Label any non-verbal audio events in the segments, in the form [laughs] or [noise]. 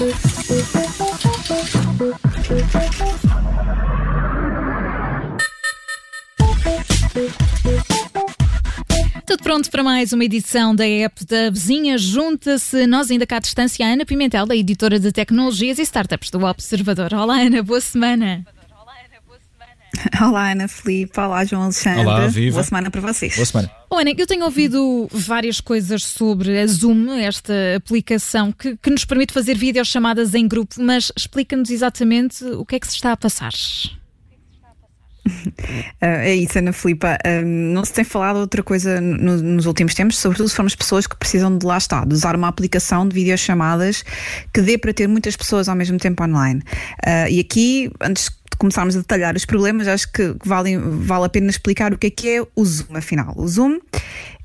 Tudo pronto para mais uma edição da app da Vizinha. Junta-se nós ainda cá à distância a Ana Pimentel, da editora de tecnologias e startups do Observador. Olá Ana, boa semana. [laughs] Olá Ana Felipe, olá João Alexandre. Olá, viva. Boa semana para vocês. Boa semana. Oh, Ana, eu tenho ouvido várias coisas sobre a Zoom, esta aplicação que, que nos permite fazer videochamadas em grupo, mas explica-nos exatamente o que é que se está a passar. Uh, [laughs] é isso, Ana Filipa. Uh, não se tem falado outra coisa no, nos últimos tempos, sobretudo se formos pessoas que precisam de lá está, de usar uma aplicação de videochamadas que dê para ter muitas pessoas ao mesmo tempo online. Uh, e aqui, antes de começarmos a detalhar os problemas, acho que vale, vale a pena explicar o que é que é o Zoom, afinal. O Zoom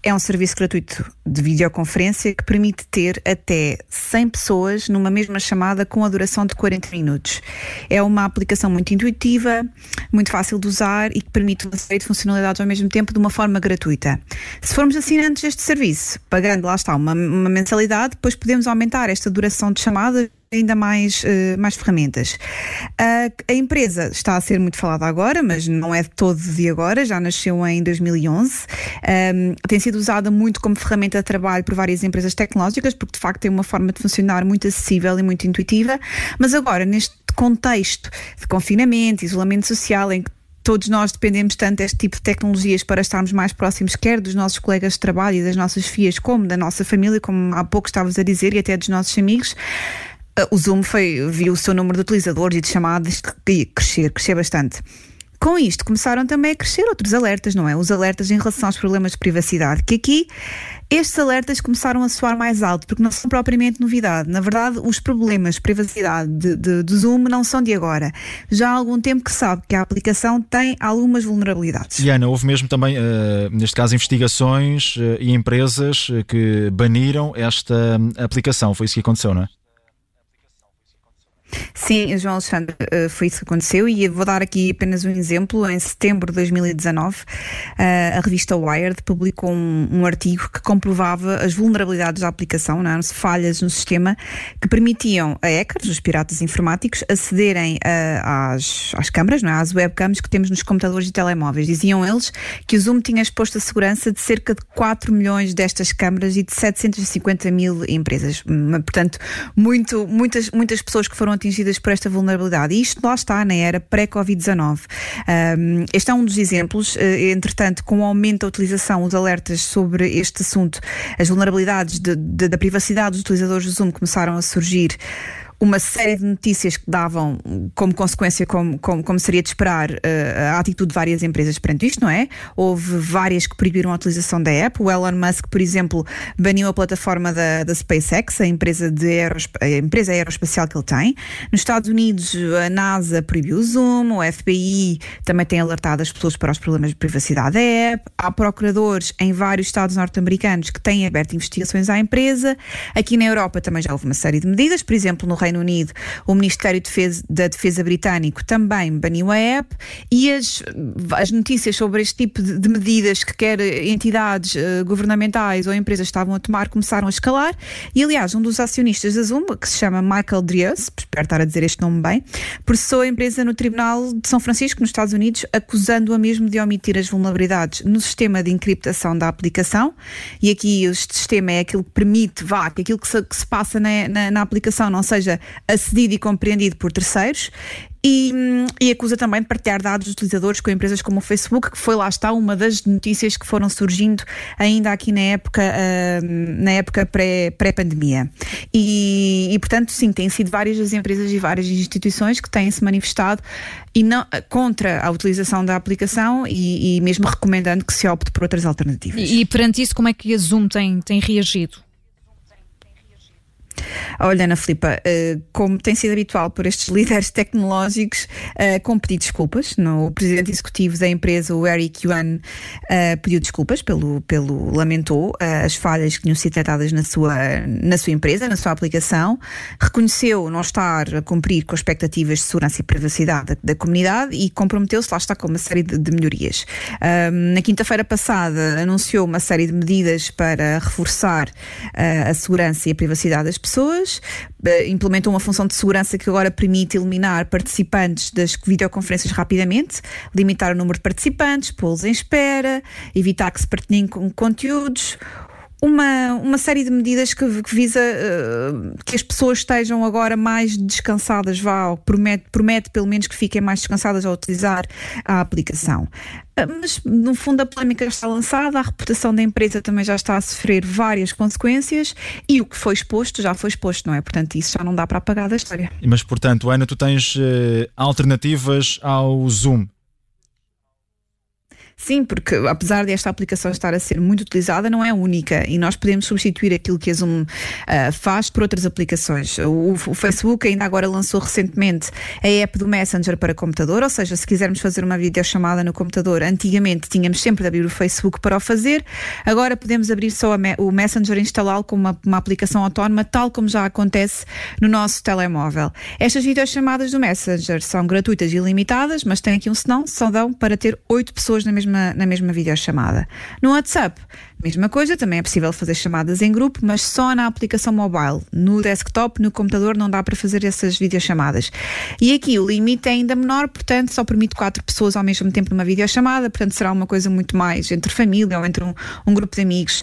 é um serviço gratuito de videoconferência que permite ter até 100 pessoas numa mesma chamada com a duração de 40 minutos. É uma aplicação muito intuitiva, muito fácil de usar e que permite uma série de funcionalidades ao mesmo tempo de uma forma gratuita. Se formos assinantes deste serviço, pagando lá está uma, uma mensalidade, depois podemos aumentar esta duração de chamada ainda mais, uh, mais ferramentas. Uh, a empresa está a ser muito falada agora, mas não é de todo de agora, já nasceu em 2011. Um, tem sido usada muito como ferramenta de trabalho por várias empresas tecnológicas, porque de facto tem uma forma de funcionar muito acessível e muito intuitiva, mas agora, neste contexto de confinamento, isolamento social, em que todos nós dependemos tanto deste tipo de tecnologias para estarmos mais próximos, quer dos nossos colegas de trabalho e das nossas filhas, como da nossa família, como há pouco estavas a dizer, e até dos nossos amigos. Uh, o Zoom foi, viu o seu número de utilizadores e de chamadas crescer, crescer bastante. Com isto começaram também a crescer outros alertas, não é? Os alertas em relação aos problemas de privacidade, que aqui estes alertas começaram a soar mais alto, porque não são propriamente novidade. Na verdade, os problemas de privacidade de, de, Zoom não são de agora. Já há algum tempo que sabe que a aplicação tem algumas vulnerabilidades. E Ana, houve mesmo também, uh, neste caso, investigações uh, e empresas que baniram esta aplicação. Foi isso que aconteceu, não é? Sim, João Alexandre, eh, foi isso que aconteceu e vou dar aqui apenas um exemplo. Em setembro de 2019, eh, a revista Wired publicou um, um artigo que comprovava as vulnerabilidades da aplicação, não, é? falhas no sistema, que permitiam a hackers, os piratas informáticos, acederem eh, às, às câmaras, não é? às webcams que temos nos computadores e telemóveis. Diziam eles que o Zoom tinha exposto a segurança de cerca de 4 milhões destas câmaras e de 750 mil empresas. Hum, portanto, muito, muitas, muitas pessoas que foram atingidas por esta vulnerabilidade. E isto lá está na era pré-Covid-19. Um, este é um dos exemplos. Uh, entretanto, com o aumento da utilização, os alertas sobre este assunto, as vulnerabilidades de, de, da privacidade dos utilizadores do Zoom começaram a surgir uma série de notícias que davam como consequência, como, como, como seria de esperar, uh, a atitude de várias empresas perante isto, não é? Houve várias que proibiram a utilização da app. O Elon Musk, por exemplo, baniu a plataforma da, da SpaceX, a empresa, de aerospa a empresa aeroespacial que ele tem. Nos Estados Unidos, a NASA proibiu o Zoom, o FBI também tem alertado as pessoas para os problemas de privacidade da app. Há procuradores em vários estados norte-americanos que têm aberto investigações à empresa. Aqui na Europa também já houve uma série de medidas, por exemplo, no Reino Unido, o Ministério da Defesa britânico também baniu a app e as, as notícias sobre este tipo de, de medidas que quer entidades uh, governamentais ou empresas estavam a tomar começaram a escalar. E aliás um dos acionistas da Zoom, que se chama Michael Drius, espero estar a dizer este nome bem, processou a empresa no Tribunal de São Francisco, nos Estados Unidos, acusando-a mesmo de omitir as vulnerabilidades no sistema de encriptação da aplicação. E aqui este sistema é aquilo que permite, vá, que aquilo que se, que se passa na, na, na aplicação não seja acedido e compreendido por terceiros e, e, acusa também de partilhar dados dos utilizadores com empresas como o Facebook, que foi lá está uma das notícias que foram surgindo ainda aqui na época, uh, na época pré-pandemia. Pré e, e, portanto, sim, têm sido várias as empresas e várias instituições que têm se manifestado e não, contra a utilização da aplicação e, e mesmo recomendando que se opte por outras alternativas. E, perante isso, como é que a Zoom tem, tem reagido? Olha, Ana Filipa, uh, como tem sido habitual por estes [laughs] líderes tecnológicos, uh, com pedir desculpas. O presidente executivo da empresa, o Eric Yuan, uh, pediu desculpas pelo, pelo lamentou as falhas que tinham sido detectadas na sua, na sua empresa, na sua aplicação, reconheceu não estar a cumprir com as expectativas de segurança e privacidade da, da comunidade e comprometeu-se, lá está, com uma série de, de melhorias. na quinta-feira passada, anunciou uma série de medidas para reforçar a segurança e a privacidade das pessoas pessoas, uh, implementou uma função de segurança que agora permite eliminar participantes das videoconferências rapidamente, limitar o número de participantes, pô-los em espera, evitar que se partilhem conteúdos uma, uma série de medidas que, que visa uh, que as pessoas estejam agora mais descansadas, vá, promete, promete pelo menos que fiquem mais descansadas ao utilizar a aplicação. Uh, mas, no fundo, a polémica está lançada, a reputação da empresa também já está a sofrer várias consequências e o que foi exposto já foi exposto, não é? Portanto, isso já não dá para apagar da história. Mas, portanto, Ana, tu tens uh, alternativas ao Zoom Sim, porque apesar desta aplicação estar a ser muito utilizada, não é única e nós podemos substituir aquilo que a Zoom uh, faz por outras aplicações. O, o, Facebook ainda agora lançou recentemente a app do Messenger para computador, ou seja, se quisermos fazer uma videochamada no computador, antigamente tínhamos sempre de abrir o Facebook para o fazer, agora podemos abrir só me o Messenger e instalá-lo como uma, uma aplicação autónoma, tal como já acontece no nosso telemóvel. Estas videochamadas do Messenger são gratuitas e ilimitadas, mas tem aqui um senão, só dão para ter oito pessoas na mesma mesma, na mesma videochamada. No WhatsApp, mesma coisa, também é possível fazer chamadas em grupo, mas só na aplicação mobile. No desktop, no computador, não dá para fazer essas videochamadas. E aqui o limite é ainda menor, portanto, só permite quatro pessoas ao mesmo tempo numa videochamada, portanto, será uma coisa muito mais entre família ou entre um, um grupo de amigos.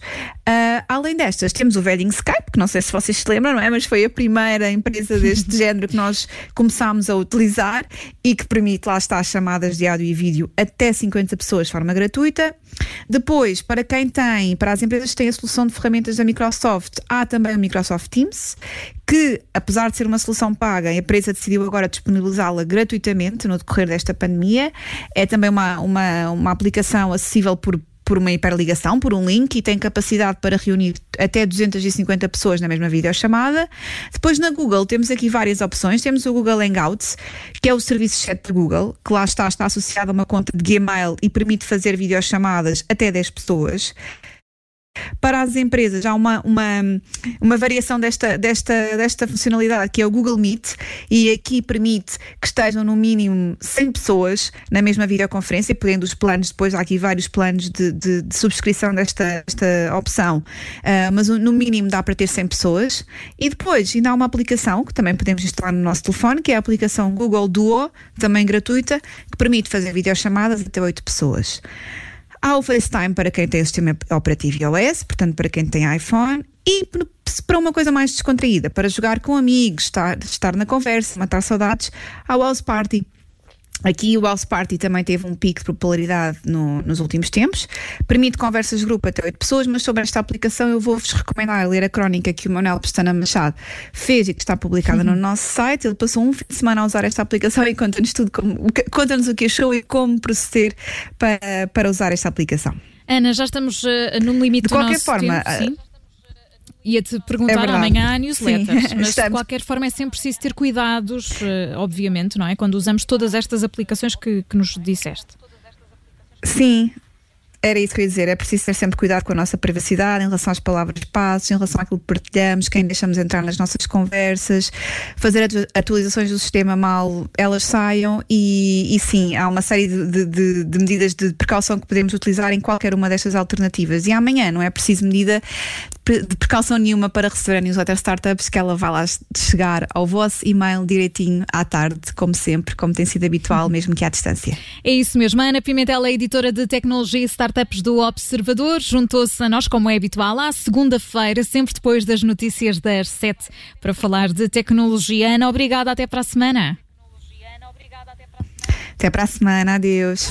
Uh, além destas, temos o velhinho Skype, que não sei se vocês se lembram, não é? Mas foi a primeira empresa deste [laughs] género que nós começámos a utilizar e que permite, lá está, chamadas de áudio e vídeo até 50 pessoas de forma gratuita. Depois, para quem tem, para as empresas que têm a solução de ferramentas da Microsoft, há também o Microsoft Teams, que, apesar de ser uma solução paga, a empresa decidiu agora disponibilizá-la gratuitamente no decorrer desta pandemia. É também uma, uma, uma aplicação acessível por por uma hiperligação, por um link e tem capacidade para reunir até 250 pessoas na mesma videochamada. Depois na Google temos aqui várias opções. Temos o Google Hangouts, que é o serviço chat da Google, que lá está, está associado a uma conta de Gmail e permite fazer videochamadas até 10 pessoas. Para as empresas, há uma, uma, uma variação desta, desta, desta funcionalidade que é o Google Meet, e aqui permite que estejam no mínimo 100 pessoas na mesma videoconferência, podendo os planos, depois há aqui vários planos de, de, de subscrição desta, desta opção, uh, mas no mínimo dá para ter 100 pessoas. E depois ainda há uma aplicação que também podemos instalar no nosso telefone, que é a aplicação Google Duo, também gratuita, que permite fazer videochamadas até 8 pessoas. Há o FaceTime para quem tem o sistema operativo iOS, portanto, para quem tem iPhone. E para uma coisa mais descontraída, para jogar com amigos, estar, estar na conversa, matar saudades, há o House Party Aqui o House Party também teve um pico de popularidade no, nos últimos tempos. Permite conversas de grupo até 8 pessoas, mas sobre esta aplicação eu vou-vos recomendar ler a crónica que o Manuel Pestana Machado fez e que está publicada uhum. no nosso site. Ele passou um fim de semana a usar esta aplicação e conta-nos tudo, conta-nos o que achou e como proceder para, para usar esta aplicação. Ana, já estamos uh, num limite de qualquer forma, tempo, uh, Ia-te perguntar é amanhã a newsletters, Sim, mas estamos. de qualquer forma é sempre preciso ter cuidados, uh, obviamente, não é? Quando usamos todas estas aplicações que, que nos disseste. Sim, era isso que eu ia dizer, é preciso ter sempre cuidado com a nossa privacidade em relação às palavras passos, em relação àquilo que partilhamos, quem deixamos entrar nas nossas conversas, fazer atualizações do sistema mal elas saiam e, e sim, há uma série de, de, de, medidas de precaução que podemos utilizar em qualquer uma destas alternativas. E amanhã não é preciso medida de precaução nenhuma para receber a newsletter Startups, que ela vai lá chegar ao vosso e-mail direitinho à tarde, como sempre, como tem sido habitual, mesmo que à distância. É isso mesmo. A Ana Pimentel é editora de tecnologia e startups do Observador. Juntou-se a nós, como é habitual, à segunda-feira, sempre depois das notícias das sete, para falar de tecnologia. Ana, obrigada. Até para a semana. Até para a semana. Adeus.